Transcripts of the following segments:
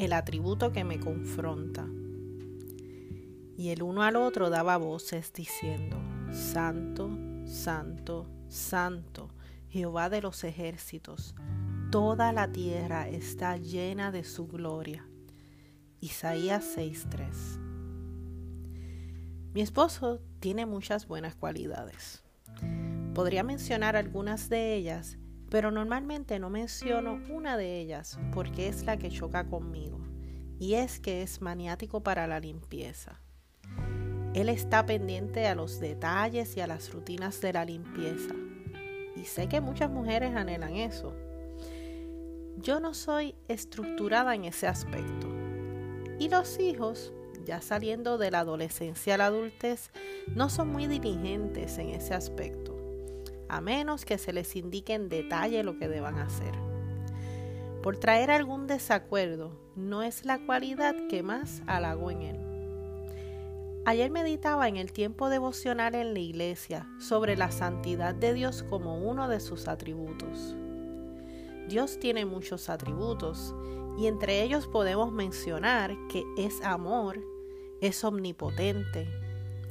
el atributo que me confronta. Y el uno al otro daba voces diciendo, Santo, Santo, Santo, Jehová de los ejércitos, toda la tierra está llena de su gloria. Isaías 6:3 Mi esposo tiene muchas buenas cualidades. Podría mencionar algunas de ellas, pero normalmente no menciono una de ellas porque es la que choca conmigo, y es que es maniático para la limpieza. Él está pendiente a los detalles y a las rutinas de la limpieza. Y sé que muchas mujeres anhelan eso. Yo no soy estructurada en ese aspecto. Y los hijos, ya saliendo de la adolescencia a la adultez, no son muy diligentes en ese aspecto, a menos que se les indique en detalle lo que deban hacer. Por traer algún desacuerdo, no es la cualidad que más halago en él. Ayer meditaba en el tiempo devocional en la iglesia sobre la santidad de Dios como uno de sus atributos. Dios tiene muchos atributos y entre ellos podemos mencionar que es amor, es omnipotente,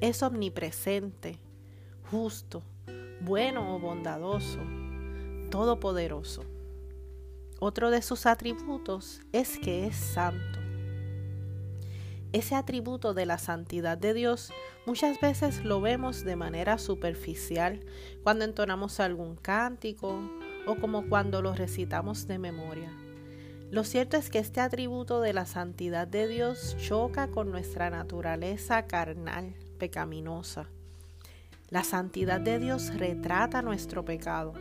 es omnipresente, justo, bueno o bondadoso, todopoderoso. Otro de sus atributos es que es santo. Ese atributo de la santidad de Dios muchas veces lo vemos de manera superficial cuando entonamos algún cántico o como cuando lo recitamos de memoria. Lo cierto es que este atributo de la santidad de Dios choca con nuestra naturaleza carnal, pecaminosa. La santidad de Dios retrata nuestro pecado.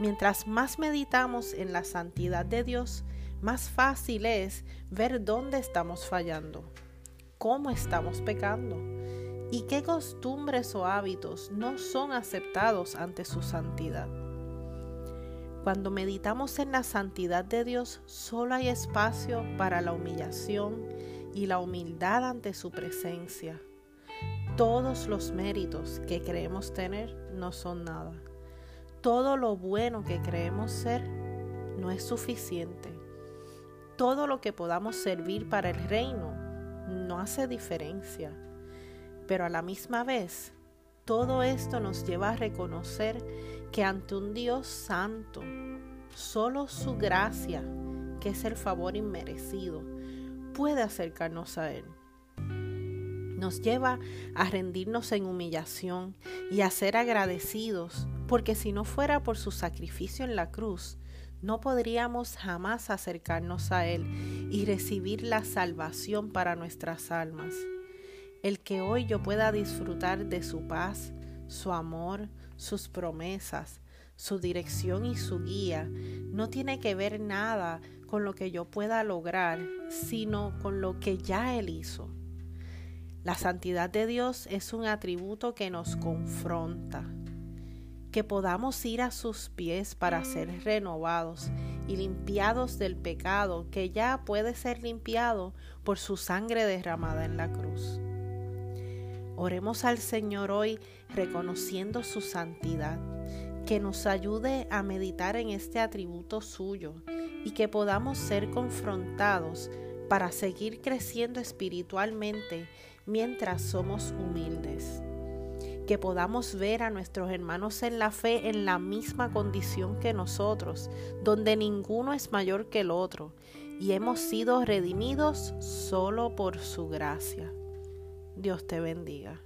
Mientras más meditamos en la santidad de Dios, más fácil es ver dónde estamos fallando, cómo estamos pecando y qué costumbres o hábitos no son aceptados ante su santidad. Cuando meditamos en la santidad de Dios, solo hay espacio para la humillación y la humildad ante su presencia. Todos los méritos que creemos tener no son nada. Todo lo bueno que creemos ser no es suficiente todo lo que podamos servir para el reino no hace diferencia. Pero a la misma vez, todo esto nos lleva a reconocer que ante un Dios santo, solo su gracia, que es el favor inmerecido, puede acercarnos a Él. Nos lleva a rendirnos en humillación y a ser agradecidos, porque si no fuera por su sacrificio en la cruz, no podríamos jamás acercarnos a Él y recibir la salvación para nuestras almas. El que hoy yo pueda disfrutar de su paz, su amor, sus promesas, su dirección y su guía, no tiene que ver nada con lo que yo pueda lograr, sino con lo que ya Él hizo. La santidad de Dios es un atributo que nos confronta, que podamos ir a sus pies para ser renovados y limpiados del pecado que ya puede ser limpiado por su sangre derramada en la cruz. Oremos al Señor hoy reconociendo su santidad, que nos ayude a meditar en este atributo suyo y que podamos ser confrontados para seguir creciendo espiritualmente mientras somos humildes que podamos ver a nuestros hermanos en la fe en la misma condición que nosotros, donde ninguno es mayor que el otro, y hemos sido redimidos solo por su gracia. Dios te bendiga.